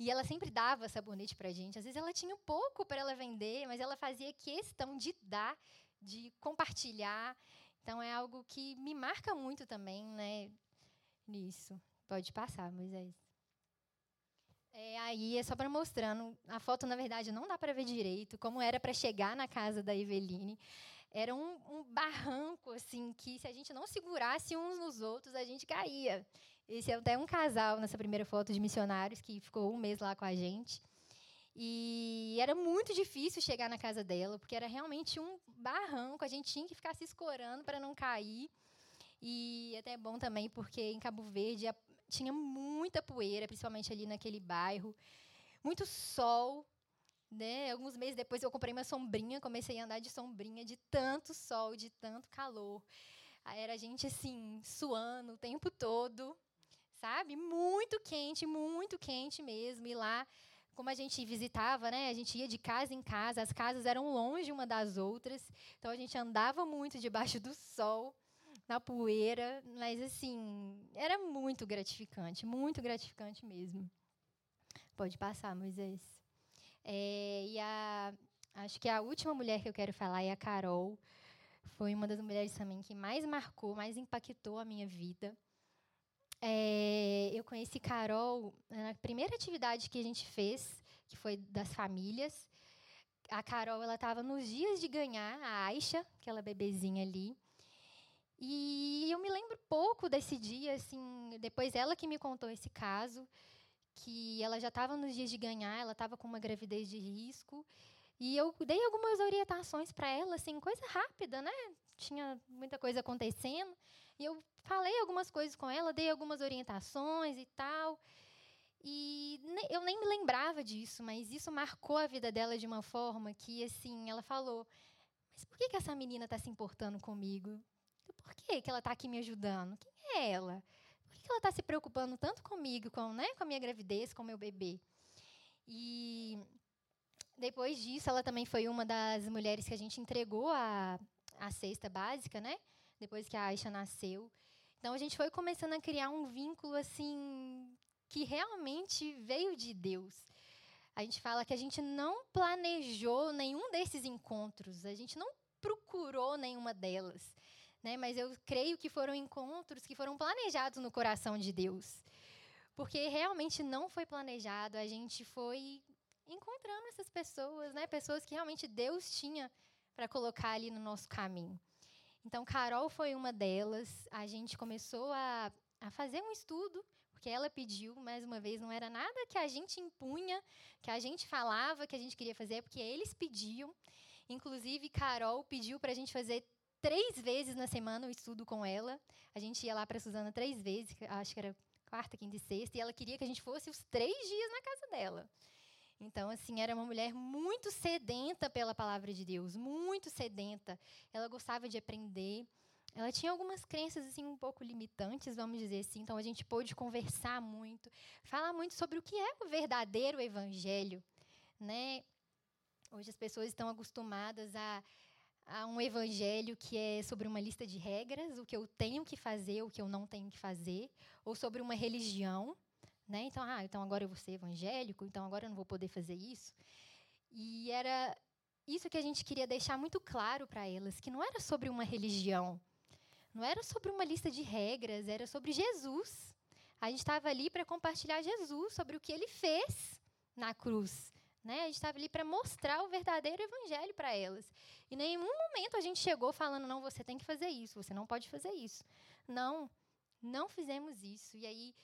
E ela sempre dava sabonete para a gente. Às vezes ela tinha pouco para ela vender, mas ela fazia questão de dar, de compartilhar. Então é algo que me marca muito também, né? Nisso. Pode passar, Moisés. É, aí é só para mostrando. A foto, na verdade, não dá para ver direito como era para chegar na casa da Eveline. Era um, um, barranco, assim, que se a gente não segurasse uns nos outros, a gente caía. Esse é até um casal nessa primeira foto de missionários que ficou um mês lá com a gente. E era muito difícil chegar na casa dela, porque era realmente um barranco, a gente tinha que ficar se escorando para não cair. E até é bom também, porque em Cabo Verde tinha muita poeira, principalmente ali naquele bairro. Muito sol, né? Alguns meses depois eu comprei uma sombrinha, comecei a andar de sombrinha de tanto sol, de tanto calor. Aí era a gente assim, suando o tempo todo sabe? Muito quente, muito quente mesmo. E lá, como a gente visitava, né? A gente ia de casa em casa, as casas eram longe uma das outras. Então a gente andava muito debaixo do sol, na poeira, mas assim, era muito gratificante, muito gratificante mesmo. Pode passar, Moisés. É, e a, acho que a última mulher que eu quero falar é a Carol. Foi uma das mulheres também que mais marcou, mais impactou a minha vida. É, eu conheci Carol na primeira atividade que a gente fez, que foi das famílias. A Carol ela estava nos dias de ganhar a Aisha, aquela bebezinha ali. E eu me lembro pouco desse dia, assim, depois ela que me contou esse caso, que ela já estava nos dias de ganhar, ela estava com uma gravidez de risco. E eu dei algumas orientações para ela, assim, coisa rápida, né? Tinha muita coisa acontecendo. E eu falei algumas coisas com ela, dei algumas orientações e tal. E eu nem me lembrava disso, mas isso marcou a vida dela de uma forma que, assim, ela falou: Mas por que, que essa menina está se importando comigo? Por que, que ela está aqui me ajudando? Quem é ela? Por que, ela está se preocupando tanto comigo, com, né, com a minha gravidez, com o meu bebê? E depois disso, ela também foi uma das mulheres que a gente entregou a, a cesta básica, né? Depois que a Aisha nasceu. Então, a gente foi começando a criar um vínculo, assim, que realmente veio de Deus. A gente fala que a gente não planejou nenhum desses encontros, a gente não procurou nenhuma delas. Né? Mas eu creio que foram encontros que foram planejados no coração de Deus. Porque realmente não foi planejado, a gente foi encontrando essas pessoas, né? pessoas que realmente Deus tinha para colocar ali no nosso caminho. Então, Carol foi uma delas. A gente começou a, a fazer um estudo porque ela pediu, mais uma vez, não era nada que a gente impunha, que a gente falava que a gente queria fazer, é porque eles pediam. Inclusive, Carol pediu para a gente fazer três vezes na semana o estudo com ela. A gente ia lá para Suzana três vezes, acho que era quarta, quinta e sexta, e ela queria que a gente fosse os três dias na casa dela. Então, assim, era uma mulher muito sedenta pela palavra de Deus, muito sedenta. Ela gostava de aprender ela tinha algumas crenças assim um pouco limitantes, vamos dizer assim. Então a gente pôde conversar muito, falar muito sobre o que é o verdadeiro evangelho, né? Hoje as pessoas estão acostumadas a, a um evangelho que é sobre uma lista de regras, o que eu tenho que fazer, o que eu não tenho que fazer, ou sobre uma religião, né? Então, ah, então agora eu vou ser evangélico, então agora eu não vou poder fazer isso. E era isso que a gente queria deixar muito claro para elas, que não era sobre uma religião, não era sobre uma lista de regras, era sobre Jesus. A gente estava ali para compartilhar Jesus, sobre o que ele fez na cruz. Né? A gente estava ali para mostrar o verdadeiro evangelho para elas. E nenhum momento a gente chegou falando, não, você tem que fazer isso, você não pode fazer isso. Não, não fizemos isso. E aí,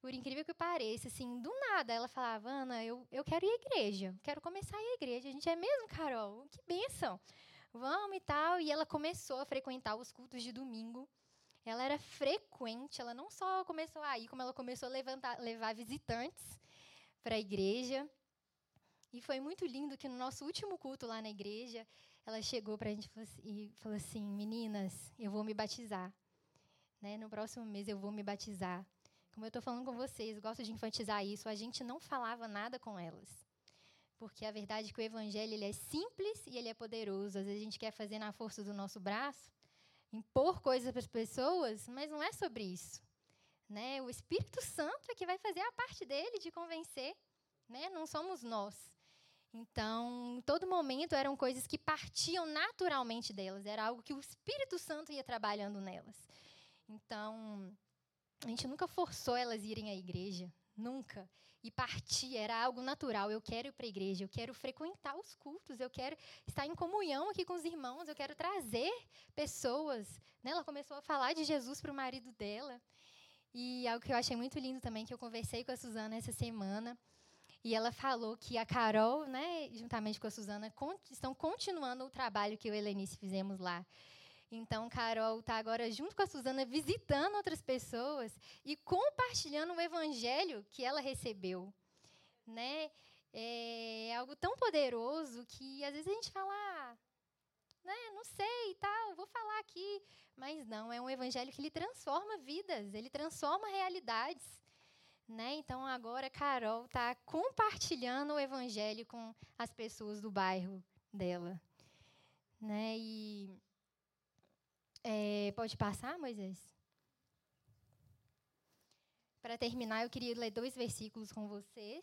por incrível que pareça, assim, do nada, ela falava, Ana, eu, eu quero ir à igreja, quero começar a ir à igreja. A gente é mesmo, Carol? Que bênção vamos e tal. E ela começou a frequentar os cultos de domingo. Ela era frequente, ela não só começou a ir, como ela começou a levantar, levar visitantes para a igreja. E foi muito lindo que no nosso último culto lá na igreja, ela chegou para a gente e falou assim: Meninas, eu vou me batizar. Né? No próximo mês eu vou me batizar. Como eu estou falando com vocês, gosto de enfatizar isso. A gente não falava nada com elas porque a verdade é que o evangelho ele é simples e ele é poderoso. Às vezes a gente quer fazer na força do nosso braço, impor coisas para as pessoas, mas não é sobre isso. Né? O Espírito Santo é que vai fazer a parte dele de convencer, né? não somos nós. Então, em todo momento eram coisas que partiam naturalmente delas, era algo que o Espírito Santo ia trabalhando nelas. Então, a gente nunca forçou elas a irem à igreja, nunca e partir era algo natural. Eu quero ir para a igreja, eu quero frequentar os cultos, eu quero estar em comunhão aqui com os irmãos, eu quero trazer pessoas. Né? Ela começou a falar de Jesus para o marido dela. E algo que eu achei muito lindo também, que eu conversei com a Suzana essa semana, e ela falou que a Carol, né, juntamente com a Suzana, estão continuando o trabalho que eu e a Helenice fizemos lá. Então, Carol está agora junto com a Suzana visitando outras pessoas e compartilhando o evangelho que ela recebeu, né? É algo tão poderoso que às vezes a gente fala, ah, né, não sei e tal, vou falar aqui, mas não, é um evangelho que ele transforma vidas, ele transforma realidades. Né? Então agora Carol está compartilhando o evangelho com as pessoas do bairro dela, né? E é, pode passar, Moisés? Para terminar, eu queria ler dois versículos com vocês.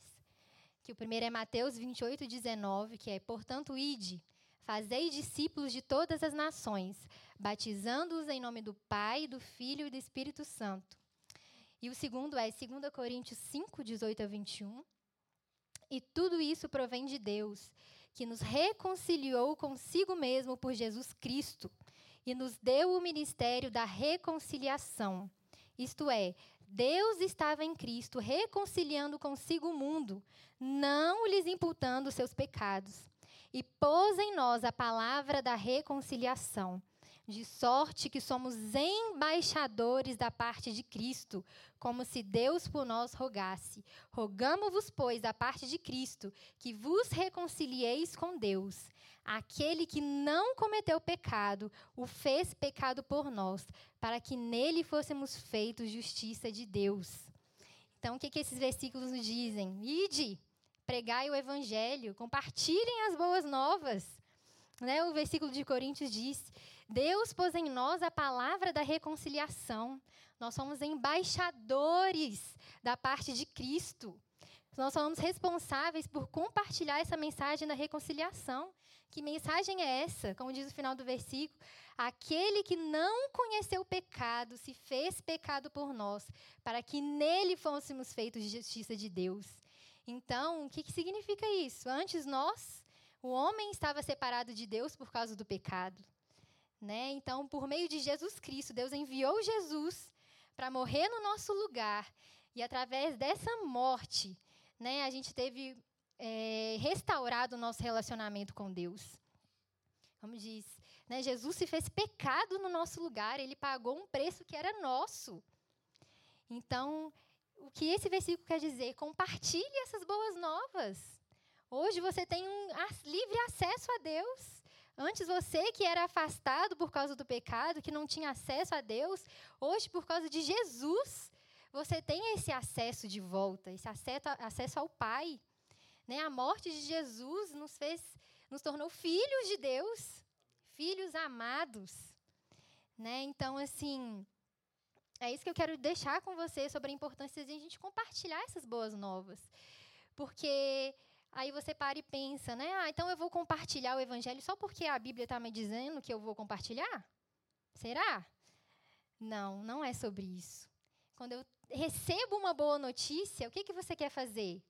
Que o primeiro é Mateus 28, 19, que é: Portanto, ide, fazei discípulos de todas as nações, batizando-os em nome do Pai, do Filho e do Espírito Santo. E o segundo é 2 Coríntios 5, 18 a 21. E tudo isso provém de Deus, que nos reconciliou consigo mesmo por Jesus Cristo e nos deu o ministério da reconciliação. Isto é, Deus estava em Cristo reconciliando consigo o mundo, não lhes imputando seus pecados, e pôs em nós a palavra da reconciliação de sorte que somos embaixadores da parte de Cristo, como se Deus por nós rogasse. Rogamo-vos, pois, da parte de Cristo, que vos reconcilieis com Deus. Aquele que não cometeu pecado, o fez pecado por nós, para que nele fôssemos feitos justiça de Deus. Então, o que, que esses versículos nos dizem? Ide, pregai o evangelho, compartilhem as boas novas. Né? O versículo de Coríntios diz Deus pôs em nós a palavra da reconciliação. Nós somos embaixadores da parte de Cristo. Nós somos responsáveis por compartilhar essa mensagem da reconciliação. Que mensagem é essa? Como diz o final do versículo, aquele que não conheceu o pecado se fez pecado por nós, para que nele fôssemos feitos de justiça de Deus. Então, o que, que significa isso? Antes nós, o homem estava separado de Deus por causa do pecado. Né? Então, por meio de Jesus Cristo, Deus enviou Jesus para morrer no nosso lugar. E através dessa morte, né, a gente teve é, restaurado o nosso relacionamento com Deus. Como diz, né, Jesus se fez pecado no nosso lugar, ele pagou um preço que era nosso. Então, o que esse versículo quer dizer? Compartilhe essas boas novas. Hoje você tem um livre acesso a Deus. Antes você que era afastado por causa do pecado, que não tinha acesso a Deus, hoje por causa de Jesus, você tem esse acesso de volta, esse acesso ao Pai. Né? A morte de Jesus nos fez, nos tornou filhos de Deus, filhos amados. Né? Então, assim, é isso que eu quero deixar com você sobre a importância de a gente compartilhar essas boas novas. Porque Aí você para e pensa, né? Ah, então eu vou compartilhar o evangelho só porque a Bíblia está me dizendo que eu vou compartilhar? Será? Não, não é sobre isso. Quando eu recebo uma boa notícia, o que, que você quer fazer?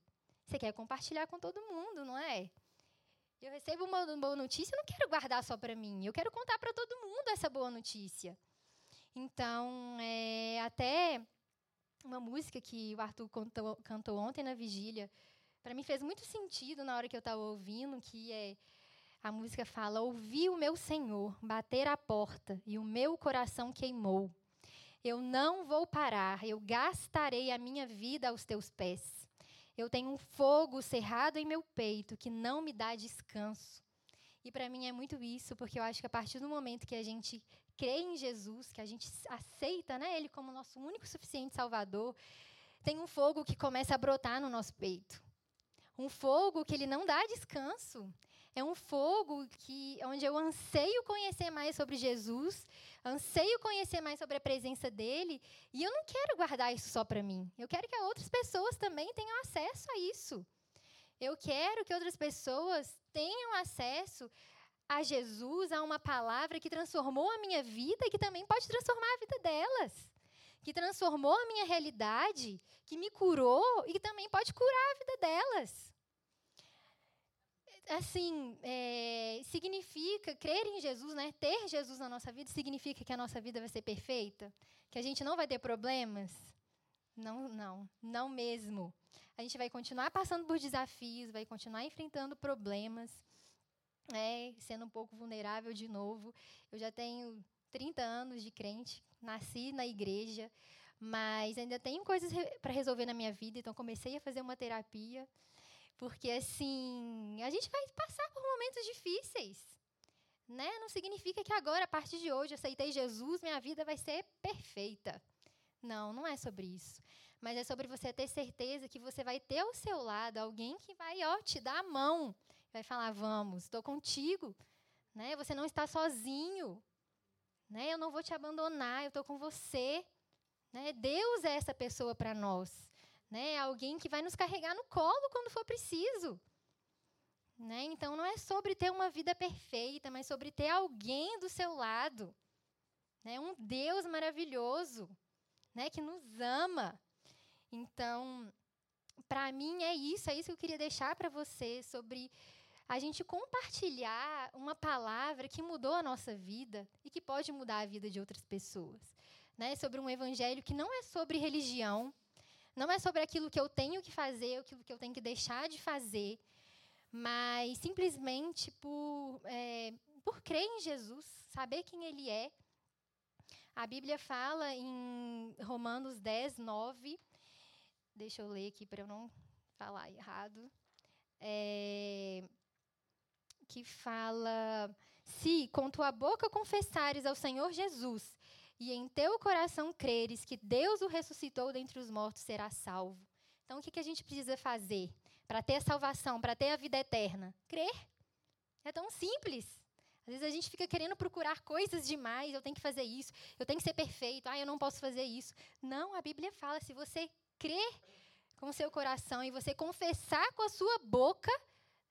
Você quer compartilhar com todo mundo, não é? Eu recebo uma boa notícia, eu não quero guardar só para mim. Eu quero contar para todo mundo essa boa notícia. Então, é, até uma música que o Arthur cantou, cantou ontem na vigília, para mim fez muito sentido na hora que eu estava ouvindo, que é a música fala: "Ouvi o meu Senhor bater a porta e o meu coração queimou. Eu não vou parar, eu gastarei a minha vida aos teus pés. Eu tenho um fogo cerrado em meu peito que não me dá descanso." E para mim é muito isso, porque eu acho que a partir do momento que a gente crê em Jesus, que a gente aceita né, Ele como nosso único suficiente Salvador, tem um fogo que começa a brotar no nosso peito. Um fogo que ele não dá descanso. É um fogo que onde eu anseio conhecer mais sobre Jesus, anseio conhecer mais sobre a presença dele, e eu não quero guardar isso só para mim. Eu quero que outras pessoas também tenham acesso a isso. Eu quero que outras pessoas tenham acesso a Jesus, a uma palavra que transformou a minha vida e que também pode transformar a vida delas. Que transformou a minha realidade, que me curou e que também pode curar a vida delas assim, é, significa crer em Jesus, né? Ter Jesus na nossa vida significa que a nossa vida vai ser perfeita, que a gente não vai ter problemas. Não, não, não mesmo. A gente vai continuar passando por desafios, vai continuar enfrentando problemas, né? sendo um pouco vulnerável de novo. Eu já tenho 30 anos de crente, nasci na igreja, mas ainda tenho coisas re para resolver na minha vida, então comecei a fazer uma terapia. Porque, assim, a gente vai passar por momentos difíceis. Né? Não significa que agora, a partir de hoje, eu aceitei Jesus, minha vida vai ser perfeita. Não, não é sobre isso. Mas é sobre você ter certeza que você vai ter ao seu lado alguém que vai ó, te dar a mão. Vai falar, vamos, estou contigo. Né? Você não está sozinho. Né? Eu não vou te abandonar, eu estou com você. Né? Deus é essa pessoa para nós né? Alguém que vai nos carregar no colo quando for preciso. Né? Então não é sobre ter uma vida perfeita, mas sobre ter alguém do seu lado. Né? Um Deus maravilhoso, né? que nos ama. Então, para mim é isso, é isso que eu queria deixar para você sobre a gente compartilhar uma palavra que mudou a nossa vida e que pode mudar a vida de outras pessoas. né, sobre um evangelho que não é sobre religião, não é sobre aquilo que eu tenho que fazer, aquilo que eu tenho que deixar de fazer, mas simplesmente por, é, por crer em Jesus, saber quem Ele é. A Bíblia fala em Romanos 10, 9. Deixa eu ler aqui para eu não falar errado. É, que fala: Se com tua boca confessares ao Senhor Jesus e em teu coração creres que Deus o ressuscitou dentre os mortos, será salvo. Então, o que, que a gente precisa fazer para ter a salvação, para ter a vida eterna? Crer. É tão simples. Às vezes a gente fica querendo procurar coisas demais, eu tenho que fazer isso, eu tenho que ser perfeito, ah, eu não posso fazer isso. Não, a Bíblia fala, se você crer com seu coração e você confessar com a sua boca,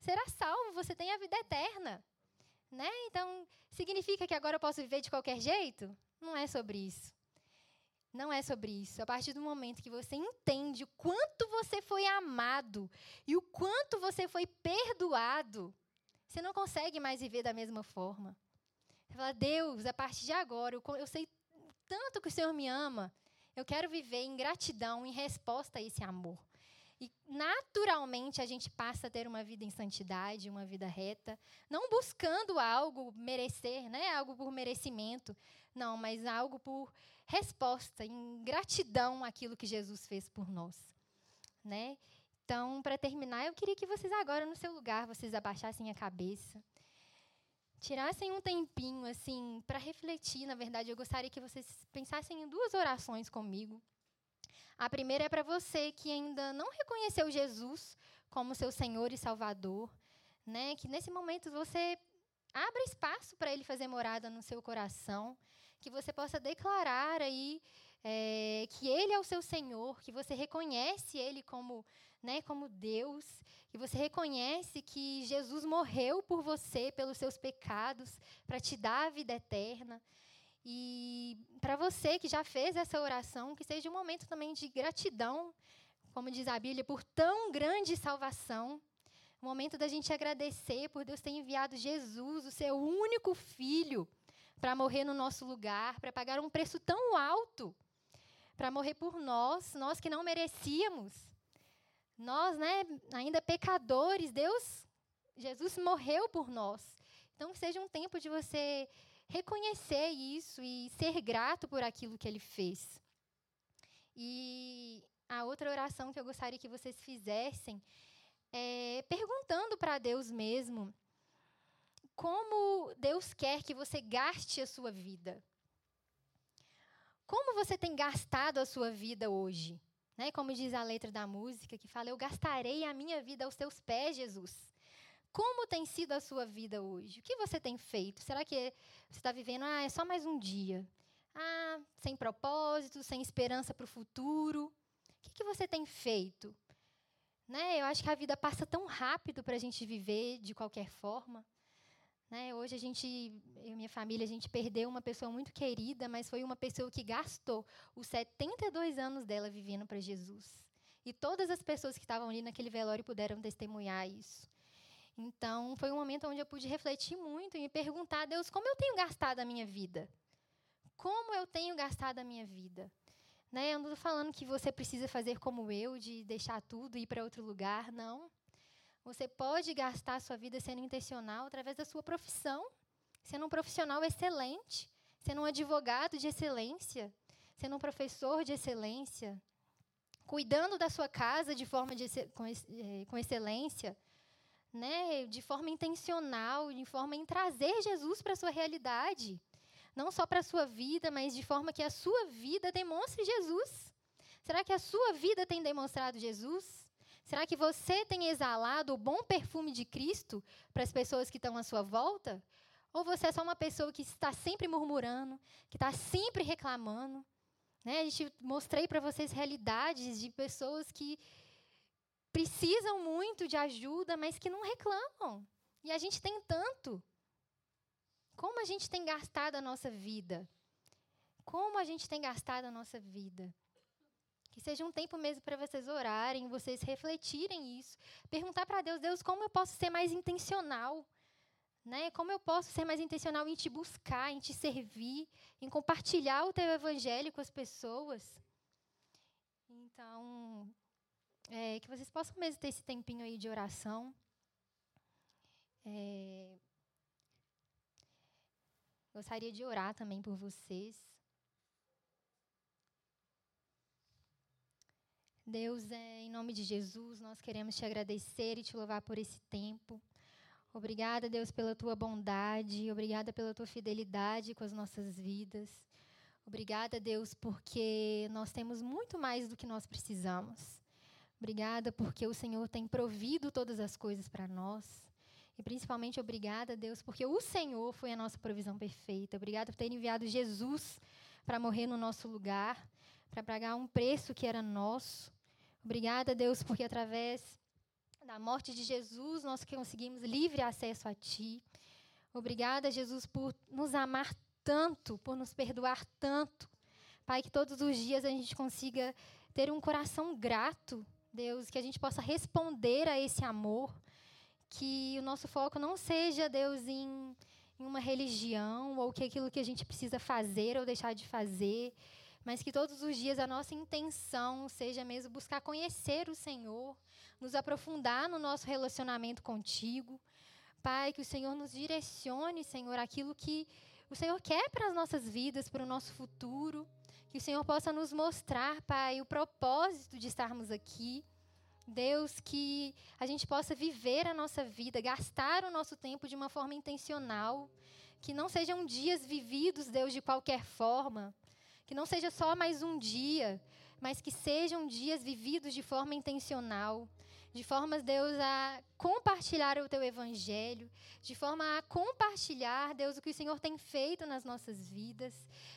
será salvo, você tem a vida eterna. Né? Então, significa que agora eu posso viver de qualquer jeito? Não é sobre isso. Não é sobre isso. A partir do momento que você entende o quanto você foi amado e o quanto você foi perdoado, você não consegue mais viver da mesma forma. Você fala, Deus, a partir de agora, eu, eu sei tanto que o Senhor me ama, eu quero viver em gratidão, em resposta a esse amor. E naturalmente a gente passa a ter uma vida em santidade, uma vida reta, não buscando algo merecer, né, algo por merecimento, não, mas algo por resposta, em gratidão àquilo que Jesus fez por nós, né? Então, para terminar, eu queria que vocês agora no seu lugar, vocês abaixassem a cabeça, tirassem um tempinho assim para refletir, na verdade, eu gostaria que vocês pensassem em duas orações comigo. A primeira é para você que ainda não reconheceu Jesus como seu Senhor e Salvador, né? Que nesse momento você abra espaço para Ele fazer morada no seu coração, que você possa declarar aí é, que Ele é o seu Senhor, que você reconhece Ele como, né, como Deus, que você reconhece que Jesus morreu por você, pelos seus pecados, para te dar a vida eterna. E para você que já fez essa oração, que seja um momento também de gratidão, como diz a Bíblia, por tão grande salvação. Um momento da gente agradecer por Deus ter enviado Jesus, o seu único filho, para morrer no nosso lugar, para pagar um preço tão alto, para morrer por nós, nós que não merecíamos. Nós, né, ainda pecadores, Deus, Jesus morreu por nós. Então, seja um tempo de você reconhecer isso e ser grato por aquilo que ele fez. E a outra oração que eu gostaria que vocês fizessem é perguntando para Deus mesmo como Deus quer que você gaste a sua vida. Como você tem gastado a sua vida hoje? Né? Como diz a letra da música que fala: Eu gastarei a minha vida aos teus pés, Jesus. Como tem sido a sua vida hoje? O que você tem feito? Será que você está vivendo, ah, é só mais um dia? Ah, sem propósito, sem esperança para o futuro? O que, que você tem feito? Né? Eu acho que a vida passa tão rápido para a gente viver de qualquer forma. Né? Hoje a gente, eu e minha família, a gente perdeu uma pessoa muito querida, mas foi uma pessoa que gastou os 72 anos dela vivendo para Jesus. E todas as pessoas que estavam ali naquele velório puderam testemunhar isso. Então, foi um momento onde eu pude refletir muito e me perguntar, Deus, como eu tenho gastado a minha vida? Como eu tenho gastado a minha vida? Né? Eu não estou falando que você precisa fazer como eu, de deixar tudo e ir para outro lugar, não. Você pode gastar a sua vida sendo intencional através da sua profissão, sendo um profissional excelente, sendo um advogado de excelência, sendo um professor de excelência, cuidando da sua casa de forma de, com, eh, com excelência, né, de forma intencional, de forma em trazer Jesus para a sua realidade. Não só para a sua vida, mas de forma que a sua vida demonstre Jesus. Será que a sua vida tem demonstrado Jesus? Será que você tem exalado o bom perfume de Cristo para as pessoas que estão à sua volta? Ou você é só uma pessoa que está sempre murmurando, que está sempre reclamando? Né? A gente mostrei para vocês realidades de pessoas que precisam muito de ajuda, mas que não reclamam. E a gente tem tanto. Como a gente tem gastado a nossa vida? Como a gente tem gastado a nossa vida? Que seja um tempo mesmo para vocês orarem, vocês refletirem isso. Perguntar para Deus, Deus, como eu posso ser mais intencional Né? Como eu posso ser mais intencional em te buscar, em te servir, em compartilhar o teu evangelho com as pessoas? Então, é, que vocês possam mesmo ter esse tempinho aí de oração. É, gostaria de orar também por vocês. Deus, é, em nome de Jesus, nós queremos te agradecer e te louvar por esse tempo. Obrigada, Deus, pela tua bondade, obrigada pela tua fidelidade com as nossas vidas. Obrigada, Deus, porque nós temos muito mais do que nós precisamos. Obrigada porque o Senhor tem provido todas as coisas para nós. E principalmente obrigada, Deus, porque o Senhor foi a nossa provisão perfeita. Obrigada por ter enviado Jesus para morrer no nosso lugar, para pagar um preço que era nosso. Obrigada, Deus, porque através da morte de Jesus nós conseguimos livre acesso a Ti. Obrigada, Jesus, por nos amar tanto, por nos perdoar tanto. Pai, que todos os dias a gente consiga ter um coração grato, Deus, que a gente possa responder a esse amor. Que o nosso foco não seja, Deus, em, em uma religião ou que aquilo que a gente precisa fazer ou deixar de fazer mas que todos os dias a nossa intenção seja mesmo buscar conhecer o Senhor, nos aprofundar no nosso relacionamento contigo. Pai, que o Senhor nos direcione, Senhor, aquilo que o Senhor quer para as nossas vidas, para o nosso futuro. Que o Senhor possa nos mostrar, Pai, o propósito de estarmos aqui. Deus, que a gente possa viver a nossa vida, gastar o nosso tempo de uma forma intencional. Que não sejam dias vividos, Deus, de qualquer forma, que não seja só mais um dia, mas que sejam dias vividos de forma intencional, de forma, Deus, a compartilhar o teu evangelho, de forma a compartilhar, Deus, o que o Senhor tem feito nas nossas vidas.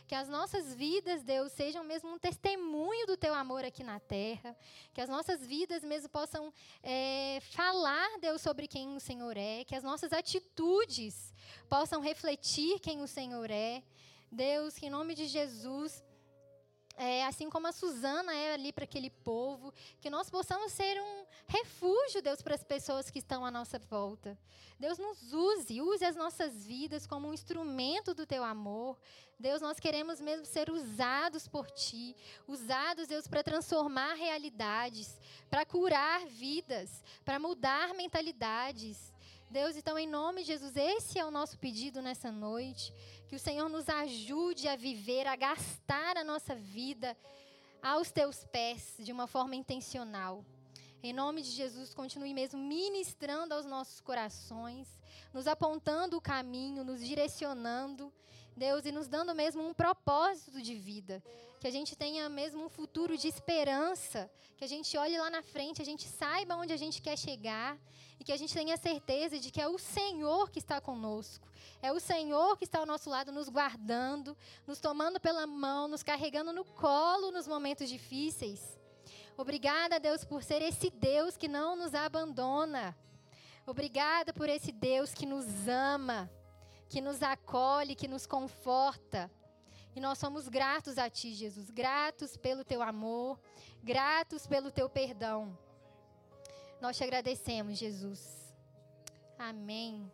Que as nossas vidas, Deus, sejam mesmo um testemunho do teu amor aqui na terra. Que as nossas vidas mesmo possam é, falar, Deus, sobre quem o Senhor é. Que as nossas atitudes possam refletir quem o Senhor é. Deus, que em nome de Jesus, é, assim como a Suzana é ali para aquele povo, que nós possamos ser um refúgio, Deus, para as pessoas que estão à nossa volta. Deus nos use, use as nossas vidas como um instrumento do teu amor. Deus, nós queremos mesmo ser usados por ti, usados, Deus, para transformar realidades, para curar vidas, para mudar mentalidades. Deus, então, em nome de Jesus, esse é o nosso pedido nessa noite. Que o Senhor nos ajude a viver, a gastar a nossa vida aos teus pés de uma forma intencional. Em nome de Jesus, continue mesmo ministrando aos nossos corações, nos apontando o caminho, nos direcionando, Deus, e nos dando mesmo um propósito de vida. Que a gente tenha mesmo um futuro de esperança, que a gente olhe lá na frente, a gente saiba onde a gente quer chegar e que a gente tenha certeza de que é o Senhor que está conosco. É o Senhor que está ao nosso lado, nos guardando, nos tomando pela mão, nos carregando no colo nos momentos difíceis. Obrigada, Deus, por ser esse Deus que não nos abandona. Obrigada por esse Deus que nos ama, que nos acolhe, que nos conforta. E nós somos gratos a Ti, Jesus, gratos pelo Teu amor, gratos pelo Teu perdão. Nós te agradecemos, Jesus. Amém.